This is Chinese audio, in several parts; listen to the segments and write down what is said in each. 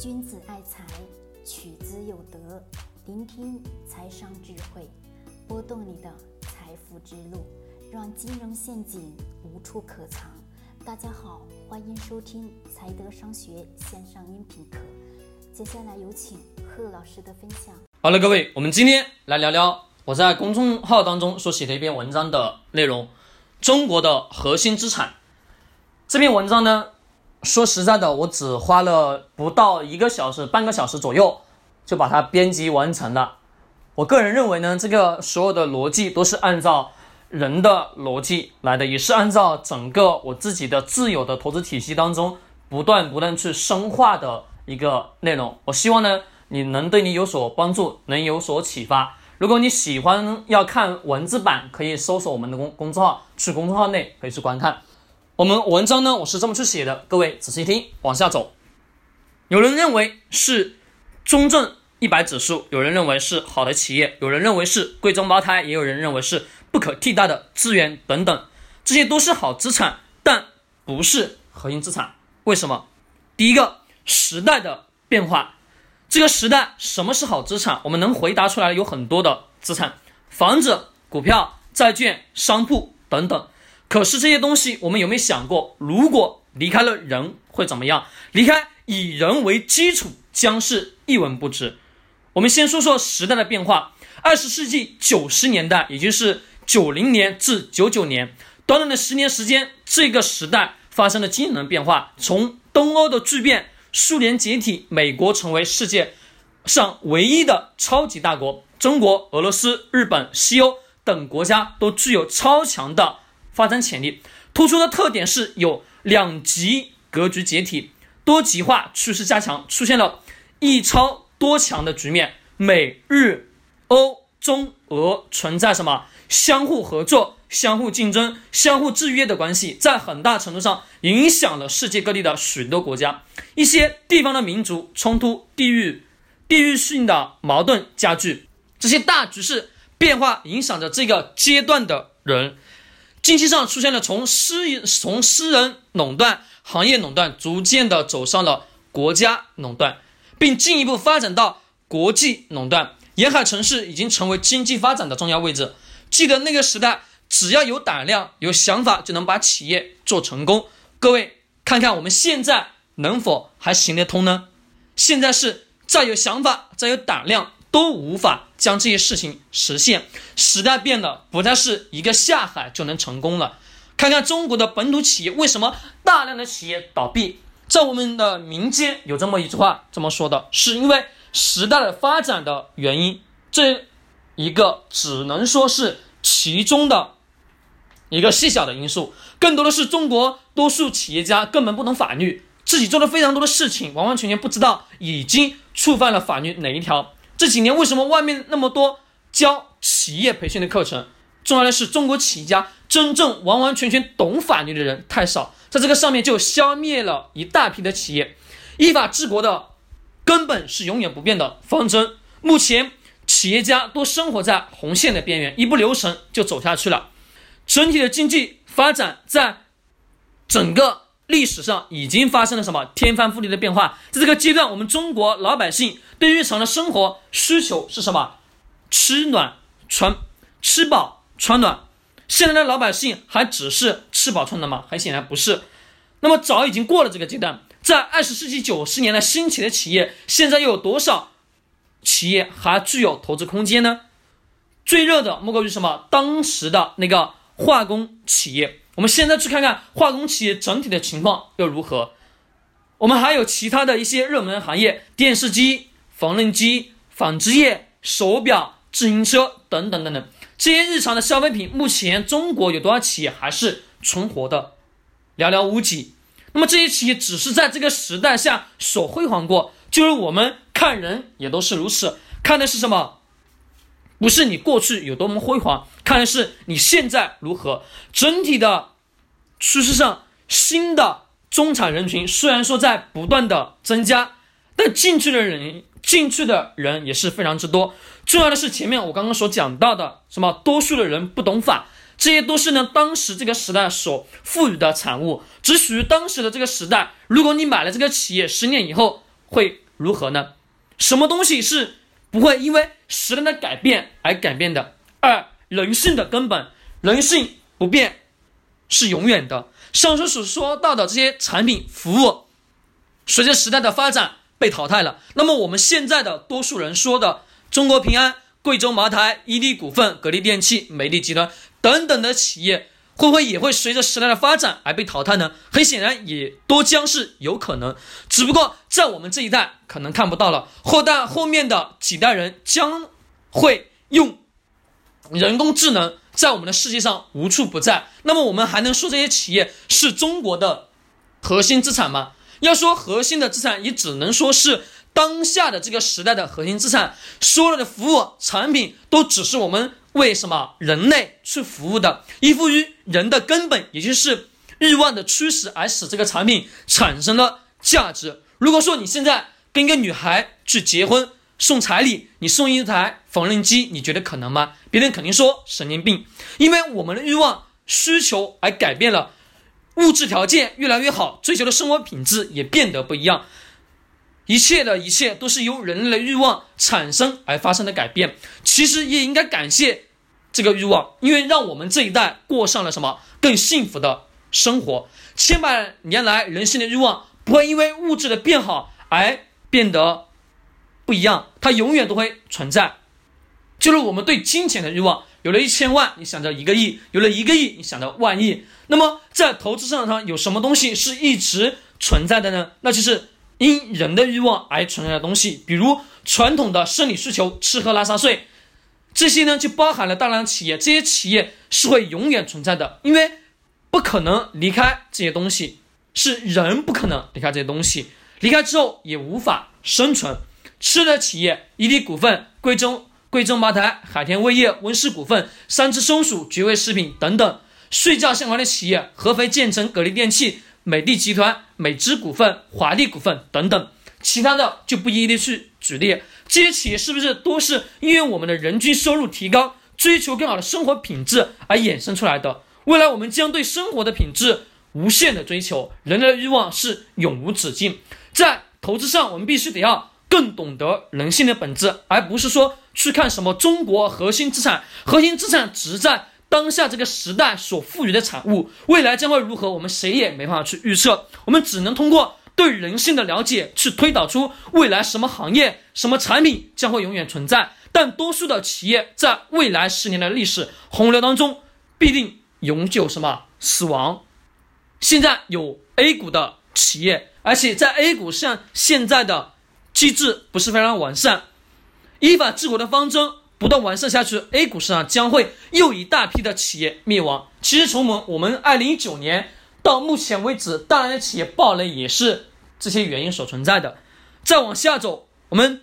君子爱财，取之有德。聆听财商智慧，拨动你的财富之路，让金融陷阱无处可藏。大家好，欢迎收听财德商学线上音频课。接下来有请贺老师的分享。好了，各位，我们今天来聊聊我在公众号当中所写的一篇文章的内容：中国的核心资产。这篇文章呢？说实在的，我只花了不到一个小时、半个小时左右就把它编辑完成了。我个人认为呢，这个所有的逻辑都是按照人的逻辑来的，也是按照整个我自己的自有的投资体系当中不断不断去深化的一个内容。我希望呢，你能对你有所帮助，能有所启发。如果你喜欢要看文字版，可以搜索我们的公公众号，去公众号内可以去观看。我们文章呢，我是这么去写的，各位仔细听，往下走。有人认为是中证一百指数，有人认为是好的企业，有人认为是贵州茅台，也有人认为是不可替代的资源等等，这些都是好资产，但不是核心资产。为什么？第一个，时代的变化，这个时代什么是好资产？我们能回答出来有很多的资产，房子、股票、债券、商铺等等。可是这些东西，我们有没有想过，如果离开了人会怎么样？离开以人为基础，将是一文不值。我们先说说时代的变化。二十世纪九十年代，也就是九零年至九九年，短短的十年时间，这个时代发生了惊人的变化。从东欧的巨变，苏联解体，美国成为世界上唯一的超级大国，中国、俄罗斯、日本、西欧等国家都具有超强的。发展潜力突出的特点是有两极格局解体，多极化趋势加强，出现了一超多强的局面。美日欧中俄存在什么相互合作、相互竞争、相互制约的关系，在很大程度上影响了世界各地的许多国家。一些地方的民族冲突、地域地域性的矛盾加剧，这些大局势变化影响着这个阶段的人。经济上出现了从私从私人垄断、行业垄断，逐渐的走上了国家垄断，并进一步发展到国际垄断。沿海城市已经成为经济发展的重要位置。记得那个时代，只要有胆量、有想法，就能把企业做成功。各位看看我们现在能否还行得通呢？现在是再有想法、再有胆量。都无法将这些事情实现。时代变了，不再是一个下海就能成功了。看看中国的本土企业，为什么大量的企业倒闭？在我们的民间有这么一句话这么说的，是因为时代的发展的原因。这一个只能说是其中的一个细小的因素，更多的是中国多数企业家根本不懂法律，自己做了非常多的事情，完完全全不知道已经触犯了法律哪一条。这几年为什么外面那么多教企业培训的课程？重要的是中国企业家真正完完全全懂法律的人太少，在这个上面就消灭了一大批的企业。依法治国的根本是永远不变的方针。目前企业家都生活在红线的边缘，一不留神就走下去了。整体的经济发展在整个。历史上已经发生了什么天翻覆地的变化？在这个阶段，我们中国老百姓对日常的生活需求是什么？吃暖穿，吃饱穿暖。现在的老百姓还只是吃饱穿暖吗？很显然不是。那么早已经过了这个阶段。在二十世纪九十年代兴起的企业，现在又有多少企业还具有投资空间呢？最热的莫过于什么？当时的那个化工企业。我们现在去看看化工企业整体的情况又如何？我们还有其他的一些热门行业，电视机、缝纫机、纺织业、手表、自行车等等等等，这些日常的消费品，目前中国有多少企业还是存活的？寥寥无几。那么这些企业只是在这个时代下所辉煌过，就是我们看人也都是如此，看的是什么？不是你过去有多么辉煌，看的是你现在如何。整体的趋势上，新的中产人群虽然说在不断的增加，但进去的人进去的人也是非常之多。重要的是前面我刚刚所讲到的，什么多数的人不懂法，这些都是呢当时这个时代所赋予的产物，只属于当时的这个时代。如果你买了这个企业，十年以后会如何呢？什么东西是不会因为时代的改变而改变的？二，人性的根本，人性不变，是永远的。上述所说到的这些产品服务，随着时代的发展被淘汰了。那么我们现在的多数人说的中国平安、贵州茅台、伊利股份、格力电器、美的集团等等的企业，会不会也会随着时代的发展而被淘汰呢？很显然，也都将是有可能。只不过在我们这一代可能看不到了，后代后面的几代人将会用人工智能。在我们的世界上无处不在，那么我们还能说这些企业是中国的核心资产吗？要说核心的资产，也只能说是当下的这个时代的核心资产。所有的服务产品都只是我们为什么人类去服务的，依附于人的根本，也就是欲望的驱使而使这个产品产生了价值。如果说你现在跟一个女孩去结婚，送彩礼，你送一台缝纫机，你觉得可能吗？别人肯定说神经病，因为我们的欲望需求而改变了，物质条件越来越好，追求的生活品质也变得不一样，一切的一切都是由人类的欲望产生而发生的改变。其实也应该感谢这个欲望，因为让我们这一代过上了什么更幸福的生活。千百年来，人性的欲望不会因为物质的变好而变得。不一样，它永远都会存在。就是我们对金钱的欲望，有了一千万，你想着一个亿；有了一个亿，你想着万亿。那么在投资市场上，有什么东西是一直存在的呢？那就是因人的欲望而存在的东西，比如传统的生理需求，吃喝拉撒睡，这些呢就包含了大量企业。这些企业是会永远存在的，因为不可能离开这些东西，是人不可能离开这些东西，离开之后也无法生存。吃的企业，伊利股份、贵州贵州茅台、海天味业、温氏股份、三只松鼠、绝味食品等等；睡觉相关的企业，合肥建成、格力电器、美的集团、美芝股份、华丽股份等等。其他的就不一一的去举例。这些企业是不是都是因为我们的人均收入提高、追求更好的生活品质而衍生出来的？未来我们将对生活的品质无限的追求，人类的欲望是永无止境。在投资上，我们必须得要。更懂得人性的本质，而不是说去看什么中国核心资产。核心资产只在当下这个时代所赋予的产物，未来将会如何，我们谁也没办法去预测。我们只能通过对人性的了解，去推导出未来什么行业、什么产品将会永远存在。但多数的企业在未来十年的历史洪流当中，必定永久什么死亡。现在有 A 股的企业，而且在 A 股像现在的。机制不是非常完善，依法治国的方针不断完善下去，A 股市场将会又一大批的企业灭亡。其实从我们我们二零一九年到目前为止，大量的企业暴雷也是这些原因所存在的。再往下走，我们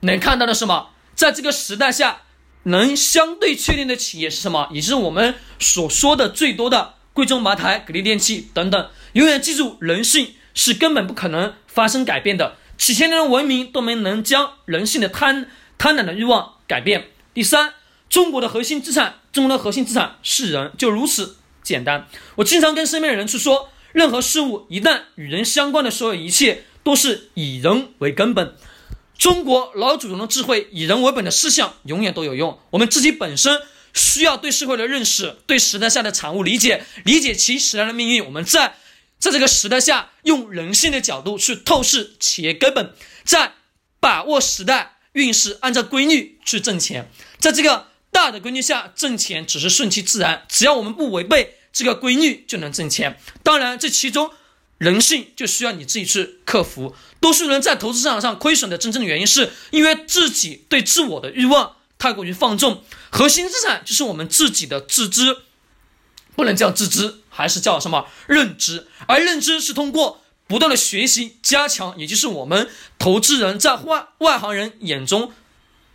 能看到的是什么？在这个时代下，能相对确定的企业是什么？也是我们所说的最多的贵州茅台、格力电器等等。永远记住，人性是根本不可能发生改变的。几千年的文明都没能将人性的贪贪婪的欲望改变。第三，中国的核心资产，中国的核心资产是人，就如此简单。我经常跟身边的人去说，任何事物一旦与人相关的所有一切，都是以人为根本。中国老祖宗的智慧，以人为本的思想永远都有用。我们自己本身需要对社会的认识，对时代下的产物理解，理解其时代的命运。我们在。在这个时代下，用人性的角度去透视企业根本，在把握时代运势，按照规律去挣钱。在这个大的规律下挣钱，只是顺其自然。只要我们不违背这个规律，就能挣钱。当然，这其中人性就需要你自己去克服。多数人在投资市场上亏损的真正原因，是因为自己对自我的欲望太过于放纵。核心资产就是我们自己的自知，不能叫自知。还是叫什么认知？而认知是通过不断的学习加强，也就是我们投资人在外外行人眼中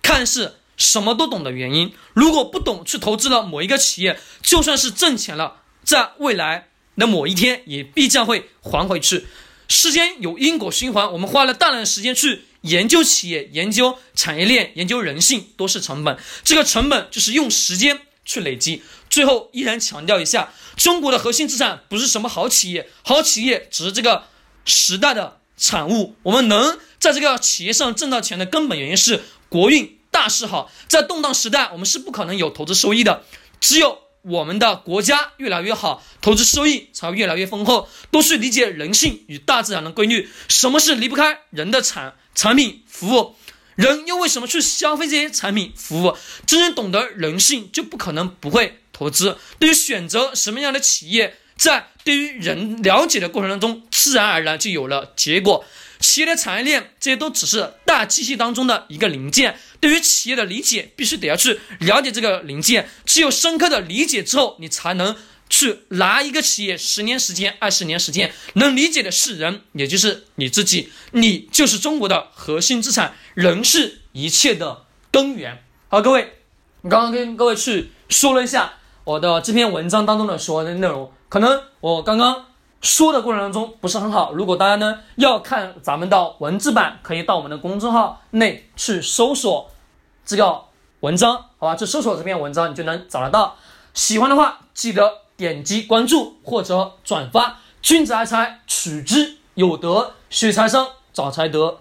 看似什么都懂的原因。如果不懂去投资了某一个企业，就算是挣钱了，在未来的某一天也必将会还回去。世间有因果循环，我们花了大量的时间去研究企业、研究产业链、研究人性，都是成本。这个成本就是用时间去累积。最后依然强调一下。中国的核心资产不是什么好企业，好企业只是这个时代的产物。我们能在这个企业上挣到钱的根本原因是国运大势好。在动荡时代，我们是不可能有投资收益的，只有我们的国家越来越好，投资收益才会越来越丰厚。多去理解人性与大自然的规律，什么是离不开人的产产品服务？人又为什么去消费这些产品服务？真正懂得人性，就不可能不会投资。对于选择什么样的企业，在对于人了解的过程当中，自然而然就有了结果。企业的产业链，这些都只是大机器当中的一个零件。对于企业的理解，必须得要去了解这个零件。只有深刻的理解之后，你才能。去拿一个企业十年时间、二十年时间，能理解的是人，也就是你自己，你就是中国的核心资产，人是一切的根源。好，各位，我刚刚跟各位去说了一下我的这篇文章当中的所有的内容，可能我刚刚说的过程当中不是很好。如果大家呢要看咱们的文字版，可以到我们的公众号内去搜索这个文章，好吧？去搜索这篇文章，你就能找得到。喜欢的话，记得。点击关注或者转发，君子爱财，取之有德；学财商，找财德。